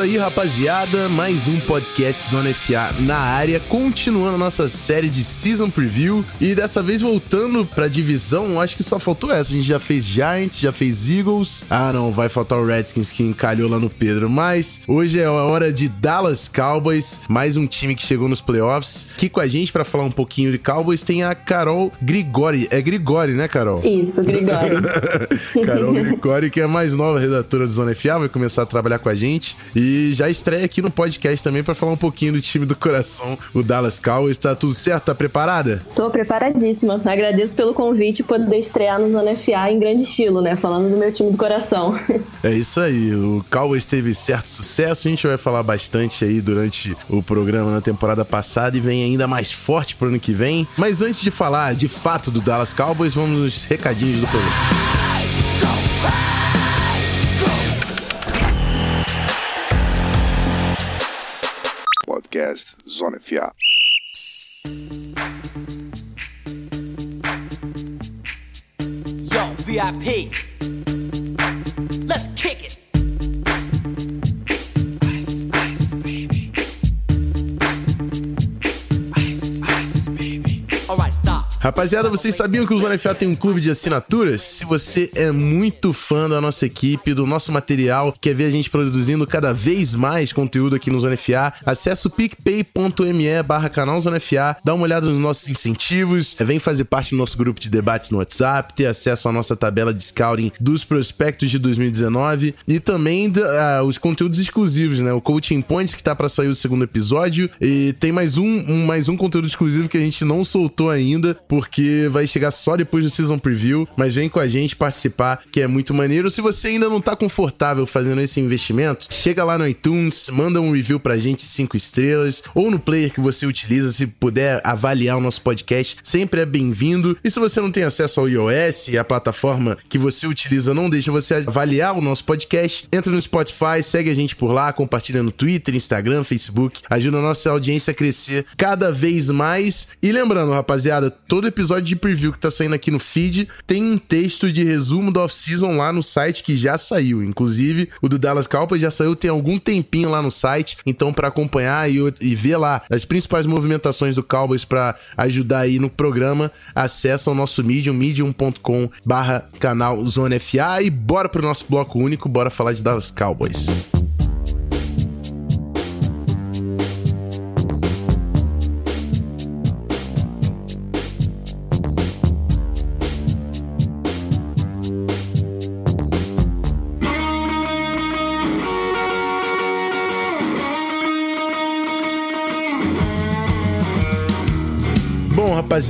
Isso aí, rapaziada. Mais um podcast Zona FA na área, continuando a nossa série de Season Preview. E dessa vez voltando pra divisão, acho que só faltou essa. A gente já fez Giants, já fez Eagles. Ah, não, vai faltar o Redskins que encalhou lá no Pedro. Mas hoje é a hora de Dallas Cowboys, mais um time que chegou nos playoffs. Aqui com a gente pra falar um pouquinho de Cowboys tem a Carol Grigori. É Grigori, né, Carol? Isso, Grigório. Carol Grigori, que é a mais nova redatora do Zona FA, vai começar a trabalhar com a gente. E já estreia aqui no podcast também para falar um pouquinho do time do coração, o Dallas Cowboys. Tá tudo certo? Tá preparada? Tô preparadíssima. Agradeço pelo convite e poder estrear no Zona FA em grande estilo, né? Falando do meu time do coração. É isso aí. O Cowboys teve certo sucesso. A gente vai falar bastante aí durante o programa na temporada passada e vem ainda mais forte pro ano que vem. Mas antes de falar de fato do Dallas Cowboys, vamos nos recadinhos do programa. Podcast Zona FA. Yo, VIP. Rapaziada, vocês sabiam que o Zona FA tem um clube de assinaturas? Se você é muito fã da nossa equipe, do nosso material, quer ver a gente produzindo cada vez mais conteúdo aqui no Zona FA, acesse o picpay.me barra canal Zona FA, dá uma olhada nos nossos incentivos, vem fazer parte do nosso grupo de debates no WhatsApp, ter acesso à nossa tabela de scouting dos prospectos de 2019 e também ah, os conteúdos exclusivos, né? O Coaching Points que tá para sair o segundo episódio e tem mais um, um- mais um conteúdo exclusivo que a gente não soltou ainda, porque vai chegar só depois do Season Preview, mas vem com a gente participar, que é muito maneiro. Se você ainda não tá confortável fazendo esse investimento, chega lá no iTunes, manda um review pra gente cinco estrelas, ou no player que você utiliza, se puder avaliar o nosso podcast, sempre é bem-vindo. E se você não tem acesso ao iOS, a plataforma que você utiliza não deixa você avaliar o nosso podcast, entra no Spotify, segue a gente por lá, compartilha no Twitter, Instagram, Facebook, ajuda a nossa audiência a crescer cada vez mais. E lembrando, rapaziada, todo episódio de preview que tá saindo aqui no feed tem um texto de resumo da off-season lá no site que já saiu. Inclusive, o do Dallas Cowboys já saiu tem algum tempinho lá no site, então para acompanhar e, e ver lá as principais movimentações do Cowboys para ajudar aí no programa, acessa o nosso Medium, medium.com barra canal Zona FA e bora pro nosso bloco único, bora falar de Dallas Cowboys.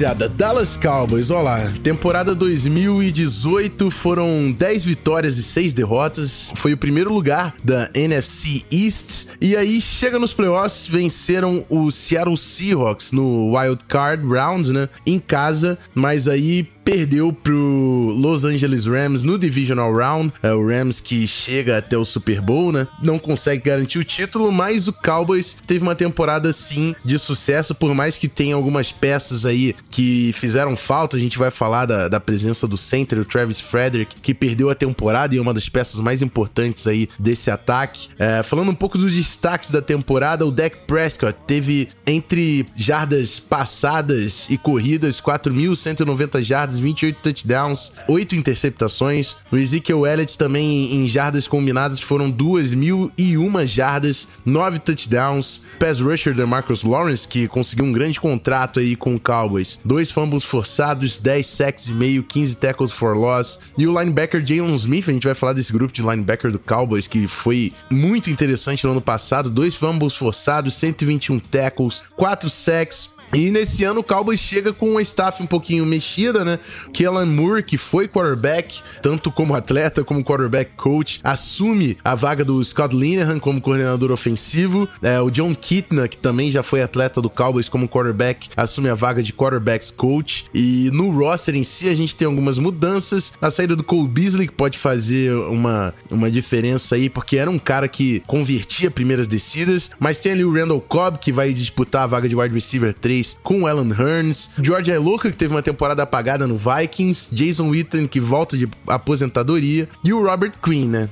Rapaziada, Dallas Cowboys, olha lá, temporada 2018 foram 10 vitórias e 6 derrotas, foi o primeiro lugar da NFC East, e aí chega nos playoffs, venceram o Seattle Seahawks no Wild Card Round, né, em casa, mas aí perdeu pro Los Angeles Rams no Divisional Round. É o Rams que chega até o Super Bowl, né? Não consegue garantir o título, mas o Cowboys teve uma temporada sim de sucesso, por mais que tenha algumas peças aí que fizeram falta. A gente vai falar da, da presença do center, o Travis Frederick, que perdeu a temporada e é uma das peças mais importantes aí desse ataque. É, falando um pouco dos destaques da temporada, o Dak Prescott teve entre jardas passadas e corridas 4.190 jardas, 28 touchdowns, 8 interceptações. O Ezekiel Elliott também em jardas combinadas foram 2.001 jardas, 9 touchdowns. Pass rusher da Marcus Lawrence, que conseguiu um grande contrato aí com o Cowboys. Dois fumbles forçados, 10 sacks e meio, 15 tackles for loss. E o linebacker Jalen Smith, a gente vai falar desse grupo de linebacker do Cowboys, que foi muito interessante no ano passado. Dois fumbles forçados, 121 tackles, 4 sacks, E nesse ano o Cowboys chega com uma staff um pouquinho mexida, né? Kellen Moore, que foi quarterback, tanto como atleta como quarterback coach, assume a vaga do Scott Linehan como coordenador ofensivo. É, o John Kitna, que também já foi atleta do Cowboys como quarterback, assume a vaga de quarterbacks coach. E no roster em si a gente tem algumas mudanças. A saída do Cole Beasley, que pode fazer uma, uma diferença aí, porque era um cara que convertia primeiras descidas. Mas tem ali o Randall Cobb, que vai disputar a vaga de wide receiver 3 com o Alan Hearns. George Iloka, que teve uma temporada apagada no Vikings. Jason Witten, que volta de aposentadoria. E o Robert Quinn, né?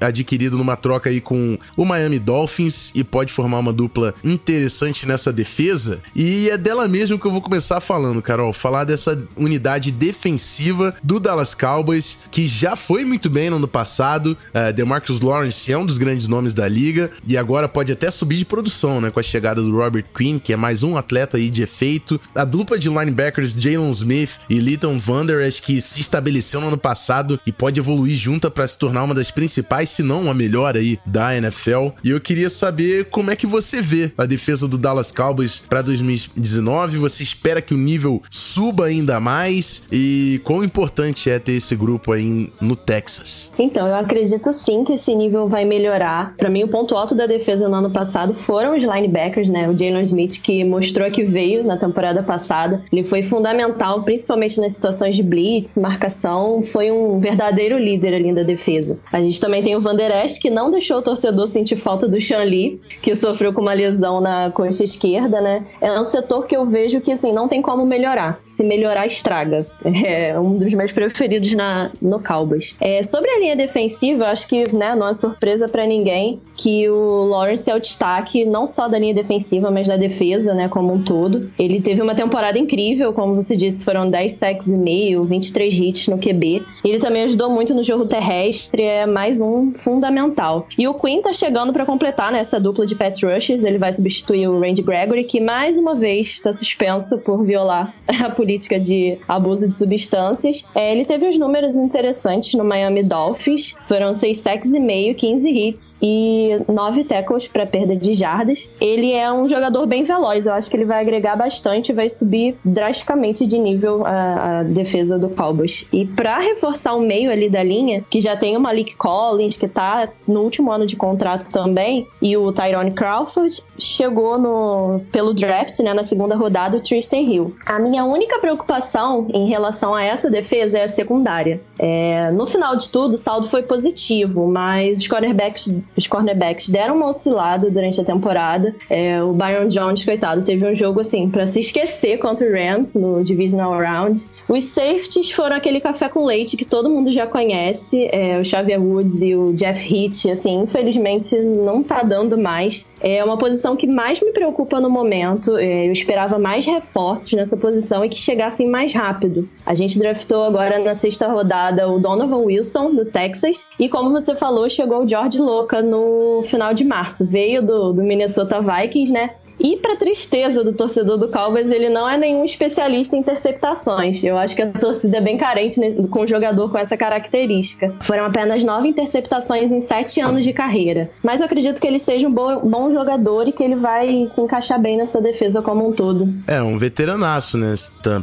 Adquirido numa troca aí com o Miami Dolphins e pode formar uma dupla interessante nessa defesa. E é dela mesmo que eu vou começar falando, Carol. Falar dessa unidade defensiva do Dallas Cowboys, que já foi muito bem no ano passado. Uh, DeMarcus Lawrence é um dos grandes nomes da liga e agora pode até subir de produção, né? Com a chegada do Robert Quinn, que é mais um atleta aí de efeito. A dupla de linebackers Jalen Smith e Leighton Vander Esch, que se estabeleceu no ano passado e pode evoluir junta para se tornar uma das principais, se não a melhor aí da NFL. E eu queria saber como é que você vê a defesa do Dallas Cowboys para 2019. Você espera que o nível suba ainda mais? E quão importante é ter esse grupo aí no Texas? Então, eu acredito sim que esse nível vai melhorar. Para mim, o ponto alto da defesa no ano passado foram os linebackers, né? O Jalen Smith, que mostrou que veio na temporada passada. Ele foi fundamental, principalmente nas situações de blitz, marcação. Foi um verdadeiro líder ali da defesa. A gente também tem o Van Der Esch, que não deixou o torcedor sentir falta do Lee, que sofreu com uma lesão na coxa esquerda, né? É um setor que eu vejo que, assim, não tem como melhorar. Se melhorar, estraga. É um dos meus preferidos na, no Cowboys. É, sobre a linha defensiva, acho que, né, não é surpresa para ninguém que o Lawrence é o destaque não só da linha defensiva, mas da defesa, né, como um todo. Ele teve uma temporada incrível, como você disse, foram 10 sacks e meio, 23 hits no QB. Ele também ajudou muito no jogo terrestre, é mais um fundamental. E o Quinn tá chegando para completar nessa né, dupla de pass rushes, ele vai substituir o Randy Gregory, que mais uma vez está suspenso por violar a política de abuso de substâncias. É, ele teve uns números interessantes no Miami Dolphins, foram 6 sacks e meio, 15 hits e 9 tackles para perda de jardas. Ele é um jogador bem veloz, eu acho que ele vai agregar bastante, vai subir drasticamente de nível a, a defesa do Cowboys. E para reforçar o meio ali da linha, que já tem o Malik Collins, que tá no último ano de contrato também, e o Tyrone Crawford, chegou no pelo draft, né, na segunda rodada, o Tristan Hill. A minha única preocupação em relação a essa defesa é a secundária. É, no final de tudo, o saldo foi positivo, mas os cornerbacks, os cornerbacks deram uma oscilada durante a temporada. É, o Byron Jones, coitado, teve um jogo assim para se esquecer contra o Rams no Divisional Round. Os safeties foram aquele café com leite que todo mundo já conhece, é, o Xavier Woods e o Jeff Hitt, assim, infelizmente não tá dando mais. É uma posição que mais me preocupa no momento. É, eu esperava mais reforços nessa posição e que chegassem mais rápido. A gente draftou agora na sexta rodada o Donovan Wilson, do Texas, e como você falou, chegou o George Loca no final de março. Veio do, do Minnesota Vikings, né? E para tristeza do torcedor do Cowboys, ele não é nenhum especialista em interceptações. Eu acho que a torcida é bem carente com um jogador com essa característica. Foram apenas nove interceptações em sete anos de carreira. Mas eu acredito que ele seja um bom jogador e que ele vai se encaixar bem nessa defesa como um todo. É, um veteranaço, né?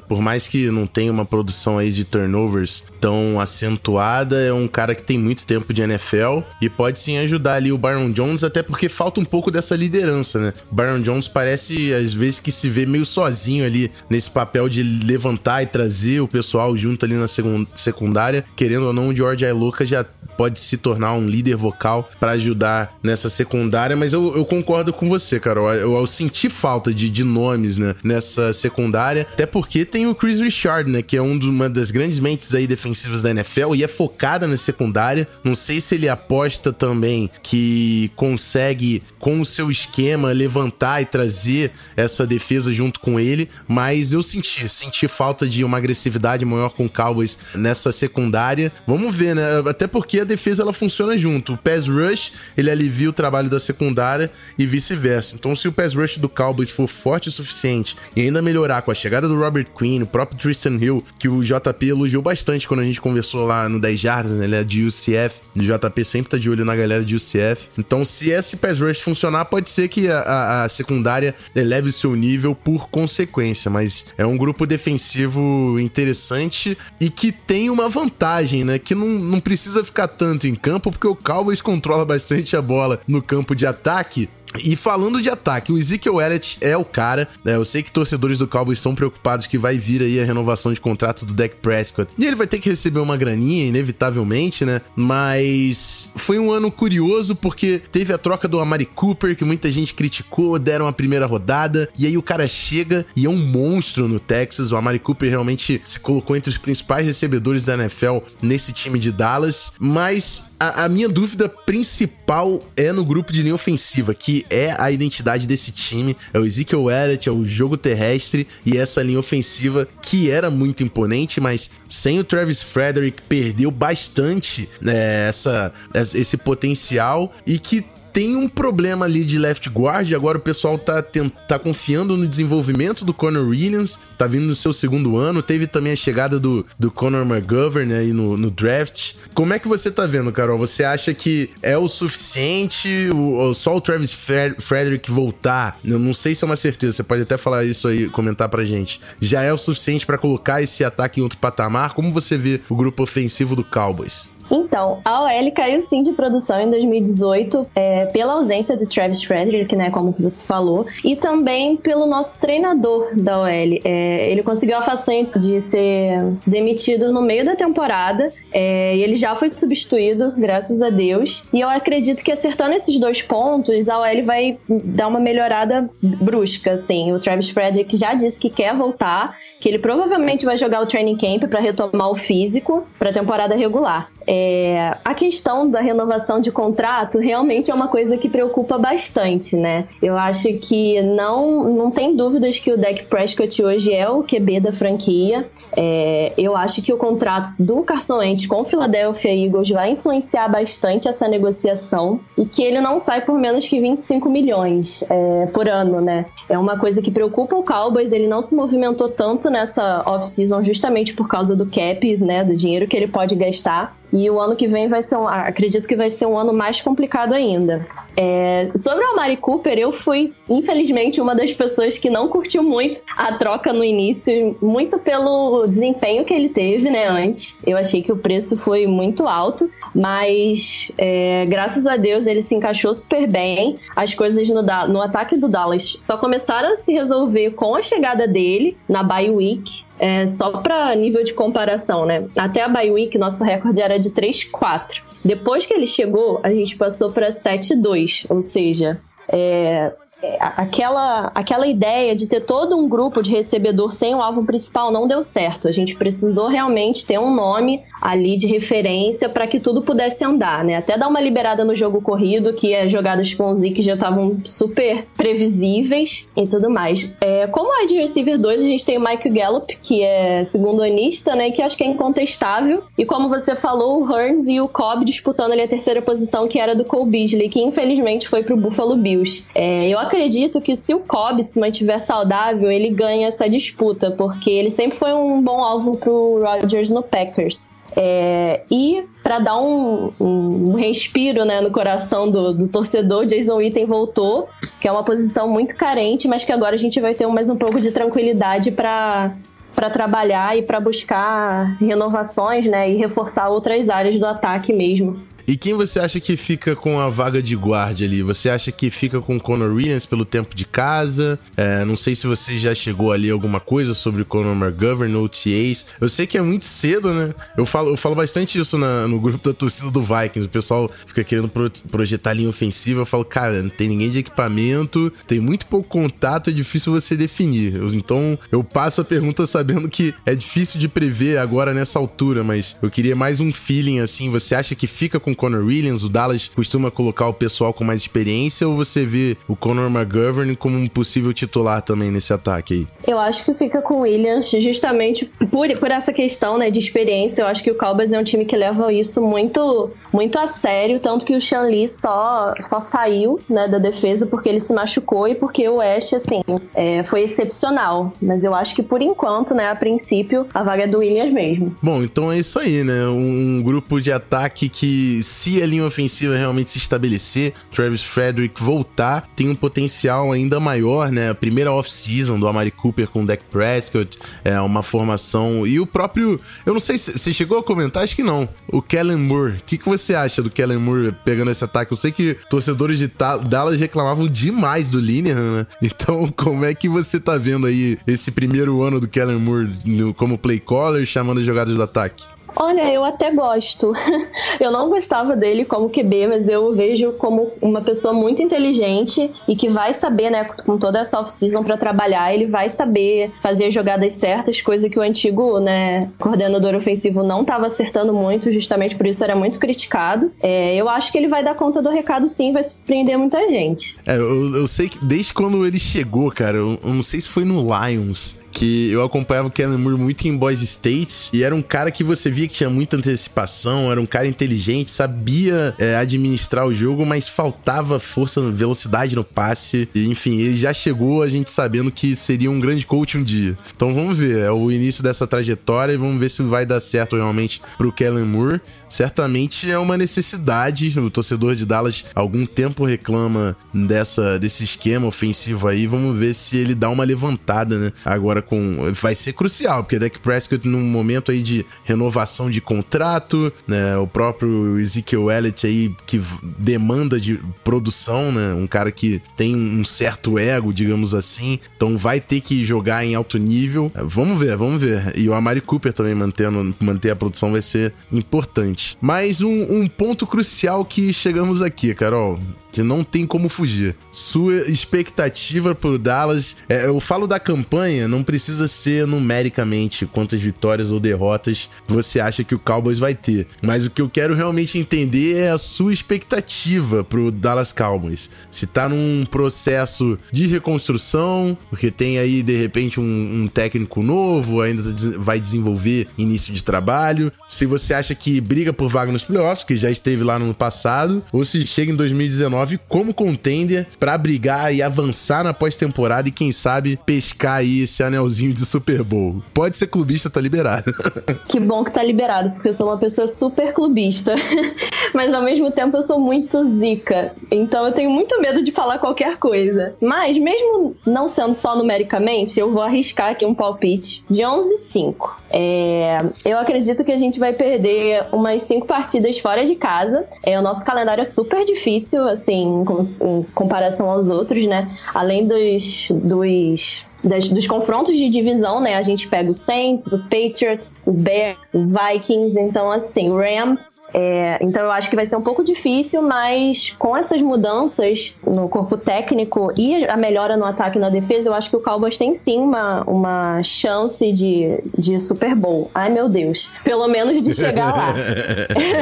Por mais que não tenha uma produção aí de turnovers tão acentuada, é um cara que tem muito tempo de NFL e pode sim ajudar ali o Byron Jones, até porque falta um pouco dessa liderança, né? O Byron Jones parece às vezes que se vê meio sozinho ali nesse papel de levantar e trazer o pessoal junto ali na secundária, querendo ou não, o George Iloka já pode se tornar um líder vocal para ajudar nessa secundária, mas eu, eu, concordo com você, Carol. Eu, eu senti falta de, de, nomes né, nessa secundária, até porque tem o Chris Richard, né, que é um, uma das grandes mentes aí defensivas da NFL e é focada na secundária. Não sei se ele aposta também que consegue, com o seu esquema, levantar e trazer essa defesa junto com ele, mas eu senti, senti falta de uma agressividade maior com o Cowboys nessa secundária. Vamos ver, né? Até porque a defesa ela funciona junto. O pass rush, ele alivia o trabalho da secundária e vice-versa. Então, se o pass rush do Cowboys for forte o suficiente e ainda melhorar com a chegada do Robert Quinn, o próprio Tristan Hill, que o JP elogiou bastante quando a gente conversou lá no 10 Jardas, né? Ele é de UCF. O JP sempre tá de olho na galera de UCF. Então, se esse pass rush funcionar, pode ser que a, a, a secundária secundária eleve o seu nível por consequência. Mas é um grupo defensivo interessante e que tem uma vantagem, né? Que não, não precisa ficar tanto em campo, porque o Cowboys controla bastante a bola no campo de ataque. E falando de ataque, o Ezekiel Elliott é o cara. Né? Eu sei que torcedores do Cowboys estão preocupados que vai vir aí a renovação de contrato do Dak Prescott. E ele vai ter que receber uma graninha, inevitavelmente, né? Mas foi um ano curioso porque teve a troca do Amari Cooper, que muita gente criticou, deram a primeira rodada. E aí o cara chega e é um monstro no Texas. O Amari Cooper realmente se colocou entre os principais recebedores da NFL nesse time de Dallas. Mas a, a, minha dúvida principal é no grupo de linha ofensiva, que é a identidade desse time. É o Ezekiel Elliott, é o jogo terrestre e essa linha ofensiva que era muito imponente, mas sem o Travis Frederick perdeu bastante né, essa, esse potencial e que tem um problema ali de left guard. Agora o pessoal tá, tá confiando no desenvolvimento do Conor Williams, tá vindo no seu segundo ano. Teve também a chegada do, do Conor McGovern aí no, no draft. Como é que você tá vendo, Carol? Você acha que é o suficiente o, só o Travis Frederick voltar? Eu não sei se é uma certeza, você pode até falar isso aí, comentar pra gente. Já é o suficiente para colocar esse ataque em outro patamar? Como você vê o grupo ofensivo do Cowboys? Então, a OL caiu sim de produção em 2018 é, pela ausência de Travis Frederick, né, como você falou, e também pelo nosso treinador da OL. É, ele conseguiu a façanha de ser demitido no meio da temporada é, e ele já foi substituído, graças a Deus. E eu acredito que acertando esses dois pontos, a OL vai dar uma melhorada brusca, assim. O Travis Frederick já disse que quer voltar que ele provavelmente vai jogar o training camp para retomar o físico para a temporada regular. É, a questão da renovação de contrato realmente é uma coisa que preocupa bastante, né? Eu acho que não, não tem dúvidas que o Dak Prescott hoje é o QB da franquia. É, eu acho que o contrato do Carson Wentz com o Philadelphia Eagles vai influenciar bastante essa negociação e que ele não sai por menos que 25 milhões é, por ano, né? É uma coisa que preocupa o Cowboys, ele não se movimentou tanto nessa off-season justamente por causa do cap, né, do dinheiro que ele pode gastar. E o ano que vem vai ser um, acredito que vai ser um ano mais complicado ainda. É, sobre o Amari Cooper, eu fui, infelizmente, uma das pessoas que não curtiu muito a troca no início, muito pelo desempenho que ele teve, né, antes. Eu achei que o preço foi muito alto, mas é, graças a Deus ele se encaixou super bem. As coisas no, no ataque do Dallas só começaram a se resolver com a chegada dele na bye week. É, só para nível de comparação, né? Até a bye week, nosso recorde era de 3-4. Depois que ele chegou, a gente passou para 7-2, ou seja, é, aquela, aquela ideia de ter todo um grupo de recebedor sem o alvo principal não deu certo. A gente precisou realmente ter um nome ali de referência para que tudo pudesse andar, né? Até dar uma liberada no jogo corrido, que as jogadas com o Zeke já estavam super previsíveis e tudo mais. É, como a de receiver 2, a gente tem o Mike Gallup, que é segundo anista, né? Que acho que é incontestável. E como você falou, o Hearns e o Cobb disputando ali a terceira posição, que era do Cole Beasley, que infelizmente foi pro Buffalo Bills. É, eu acredito que se o Cobb se mantiver saudável, ele ganha essa disputa, porque ele sempre foi um bom alvo pro Rodgers no Packers. É, e para dar um, um, respiro né, no coração do, do, torcedor, Jason Witten voltou, que é uma posição muito carente, mas que agora a gente vai ter mais um pouco de tranquilidade para para trabalhar e para buscar renovações, né, e reforçar outras áreas do ataque mesmo. E quem você acha que fica com a vaga de guarda ali? Você acha que fica com o Conor Williams pelo tempo de casa? É, não sei se você já chegou ali alguma coisa sobre o Conor McGovern no OTAs. Eu sei que é muito cedo, né? Eu falo, eu falo bastante isso na, no grupo da torcida do Vikings. O pessoal fica querendo pro, projetar linha ofensiva. Eu falo, cara, não tem ninguém de equipamento, tem muito pouco contato, é difícil você definir. Então eu passo a pergunta sabendo que é difícil de prever agora nessa altura, mas eu queria mais um feeling assim. Você acha que fica com Conor Williams, o Dallas costuma colocar o pessoal com mais experiência ou você vê o Conor McGovern como um possível titular também nesse ataque aí? Eu acho que fica com o Williams justamente por, por essa questão né, de experiência. Eu acho que o Cowboys é um time que leva isso muito, muito a sério, tanto que o Sean Lee só, só saiu né, da defesa porque ele se machucou e porque o Ash, assim, é, foi excepcional. Mas eu acho que por enquanto, né, a princípio, a vaga é do Williams mesmo. Bom, então é isso aí, né? Um grupo de ataque que se a linha ofensiva realmente se estabelecer, Travis Frederick voltar, tem um potencial ainda maior, né? A primeira off-season do Amari Cooper com o Dak Prescott, é uma formação. E o próprio. Eu não sei se você chegou a comentar, acho que não. O Kellen Moore. O que, que você acha do Kellen Moore pegando esse ataque? Eu sei que torcedores de Dallas reclamavam demais do Linehan, né? Então, como é que você tá vendo aí esse primeiro ano do Kellen Moore como play caller, chamando as jogadas do ataque? Olha, eu até gosto. eu não gostava dele como QB, mas eu vejo como uma pessoa muito inteligente e que vai saber, né, com toda essa off-season para trabalhar, ele vai saber fazer jogadas certas, coisa que o antigo, né, coordenador ofensivo não estava acertando muito, justamente por isso era muito criticado. É, eu acho que ele vai dar conta do recado sim, vai surpreender muita gente. É, eu, eu sei que desde quando ele chegou, cara, eu, eu não sei se foi no Lions que eu acompanhava o Kellen Moore muito em Boys State e era um cara que você via que tinha muita antecipação, era um cara inteligente, sabia é, administrar o jogo, mas faltava força, velocidade no passe. E, enfim, ele já chegou a gente sabendo que seria um grande coach um dia. Então vamos ver, é o início dessa trajetória e vamos ver se vai dar certo realmente pro Kellen Moore. Certamente é uma necessidade, o torcedor de Dallas algum tempo reclama dessa, desse esquema ofensivo aí, vamos ver se ele dá uma levantada, né? Agora com. Vai ser crucial, porque Dak Prescott, num momento aí de renovação de contrato, né? O próprio Ezekiel Elliott aí, que demanda de produção, né? Um cara que tem um certo ego, digamos assim. Então vai ter que jogar em alto nível. Vamos ver, vamos ver. E o Amari Cooper também mantendo, manter a produção vai ser importante. Mas um, um ponto crucial que chegamos aqui, Carol que não tem como fugir. Sua expectativa pro Dallas, é, eu falo da campanha, não precisa ser numericamente quantas vitórias ou derrotas você acha que o Cowboys vai ter, mas o que eu quero realmente entender é a sua expectativa pro Dallas Cowboys. Se tá num processo de reconstrução, porque tem aí de repente um, um técnico novo, ainda vai desenvolver início de trabalho, se você acha que briga por vaga nos playoffs, que já esteve lá no passado, ou se chega em 2019 como contender para brigar e avançar na pós-temporada e quem sabe pescar aí esse anelzinho de Super Bowl. Pode ser clubista, tá liberado. que bom que tá liberado, porque eu sou uma pessoa super clubista. Mas ao mesmo tempo eu sou muito zica. Então eu tenho muito medo de falar qualquer coisa. Mas mesmo não sendo só numericamente, eu vou arriscar aqui um palpite de 11-5. É, eu acredito que a gente vai perder umas cinco partidas fora de casa. É, o nosso calendário é super difícil, assim, em, em comparação aos outros, né? Além dos, dos das, dos confrontos de divisão, né? A gente pega o Saints, o Patriots, o Bears, o Vikings, então assim, Rams, é, então eu acho que vai ser um pouco difícil, mas com essas mudanças no corpo técnico e a melhora no ataque e na defesa, eu acho que o Cowboys tem sim uma, uma chance de, de Super Bowl. Ai meu Deus. Pelo menos de chegar lá.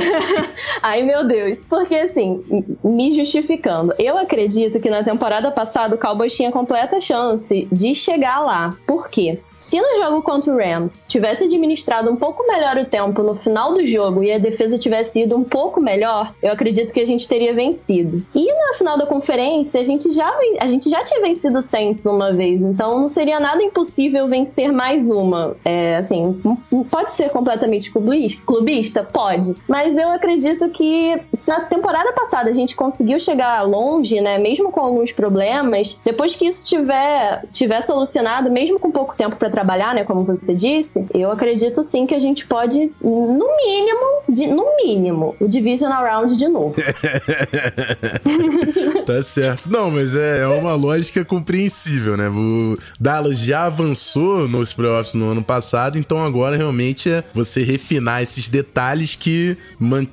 Ai meu Deus. Porque assim, me justificando, eu acredito que na temporada passada o Cowboys tinha completa chance de chegar lá. Por quê? Se no jogo contra o Rams tivesse administrado um pouco melhor o tempo no final do jogo e a defesa tivesse ido um pouco melhor, eu acredito que a gente teria vencido. E na final da conferência, a gente já, a gente já tinha vencido o Saints uma vez, então não seria nada impossível vencer mais uma. É, assim, pode ser completamente clubista? Pode. Mas eu acredito que se na temporada passada a gente conseguiu chegar longe, né, mesmo com alguns problemas, depois que isso tiver, tiver solucionado, mesmo com pouco tempo para trabalhar, né, como você disse, eu acredito sim que a gente pode, no mínimo, de, no mínimo, o Divisional Round de novo. tá certo. Não, mas é, é uma lógica compreensível, né? O Dallas já avançou nos playoffs no ano passado, então agora realmente é você refinar esses detalhes que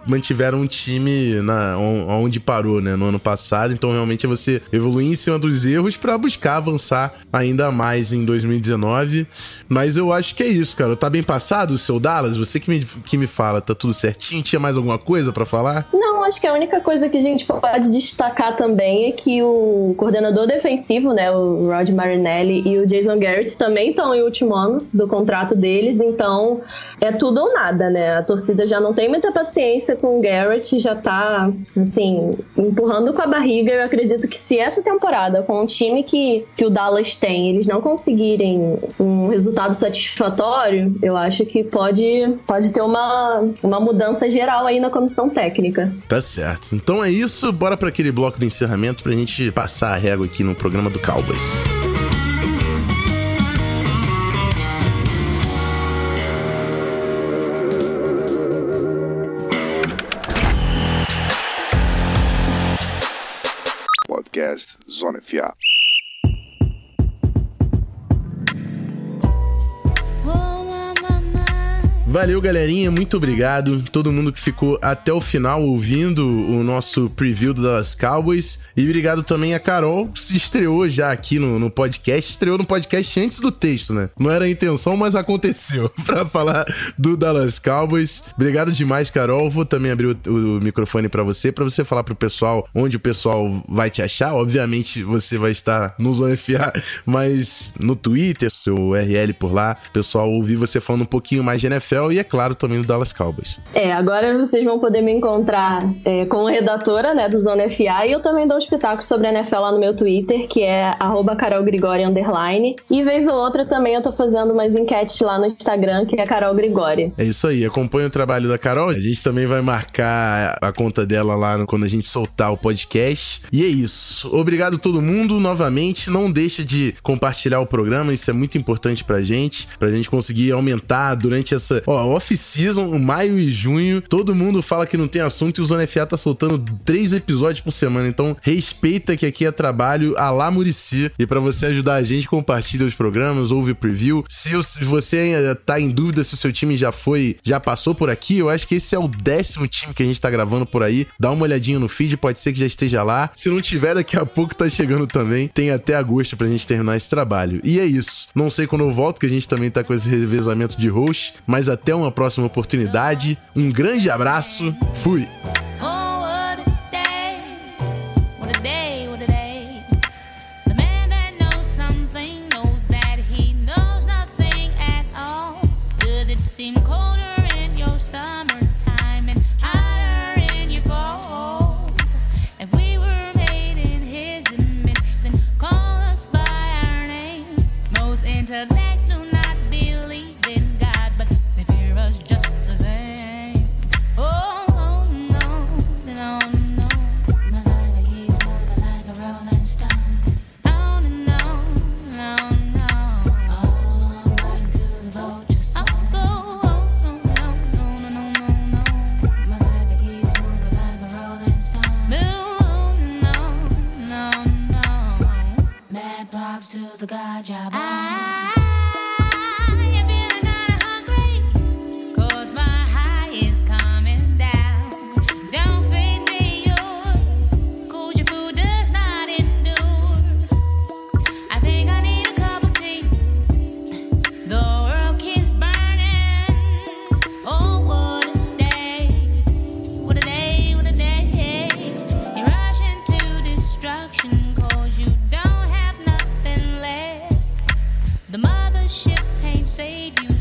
mantiveram o time na, onde parou, né, no ano passado. Então realmente é você evoluir em cima dos erros para buscar avançar ainda mais em 2019 mas eu acho que é isso, cara. Tá bem passado o seu Dallas? Você que me, que me fala, tá tudo certinho? Tinha mais alguma coisa para falar? Não, acho que a única coisa que a gente pode destacar também é que o coordenador defensivo, né, o Rod Marinelli e o Jason Garrett também estão em último ano do contrato deles, então é tudo ou nada, né? A torcida já não tem muita paciência com o Garrett, já tá, assim, empurrando com a barriga. Eu acredito que se essa temporada, com o time que, que o Dallas tem, eles não conseguirem um um resultado satisfatório, eu acho que pode, pode ter uma, uma mudança geral aí na comissão técnica. Tá certo. Então é isso, bora para aquele bloco de encerramento pra gente passar a régua aqui no programa do Cowboys. Podcast Zona FA. Valeu, galerinha. Muito obrigado. Todo mundo que ficou até o final ouvindo o nosso preview do Dallas Cowboys. E obrigado também a Carol, que se estreou já aqui no, no podcast. Estreou no podcast antes do texto, né? Não era a intenção, mas aconteceu pra falar do Dallas Cowboys. Obrigado demais, Carol. Vou também abrir o, o microfone pra você, pra você falar pro pessoal onde o pessoal vai te achar. Obviamente, você vai estar no Zona FA, mas no Twitter, seu URL por lá. O pessoal ouvir você falando um pouquinho mais de NFL e, é claro, também do Dallas Cowboys. É, agora vocês vão poder me encontrar é, como redatora né, do Zona FA e eu também dou os pitacos sobre a NFL lá no meu Twitter, que é arroba Carol Grigori underline. E vez ou outra também eu tô fazendo umas enquetes lá no Instagram, que é Carol Grigori. É isso aí, acompanha o trabalho da Carol. A gente também vai marcar a conta dela lá quando a gente soltar o podcast. E é isso. Obrigado a todo mundo novamente. Não deixa de compartilhar o programa, isso é muito importante pra gente, pra gente conseguir aumentar durante essa, ó, off-season, maio e junho. Todo mundo fala que não tem assunto e o Zona FA tá soltando três episódios por semana. Então, respeita que aqui é trabalho a lá Murici. E pra você ajudar a gente, compartilha os programas, ouve o preview. Se, você tá em dúvida se o seu time já foi, já passou por aqui, eu acho que esse é o décimo time que a gente tá gravando por aí. Dá uma olhadinha no feed, pode ser que já esteja lá. Se não tiver, daqui a pouco tá chegando também. Tem até agosto pra gente terminar esse trabalho. E é isso. Não sei quando eu volto, que a gente também tá com esse revezamento de host. Mas até uma próxima oportunidade. Um grande abraço. Fui! The mothership can't save you.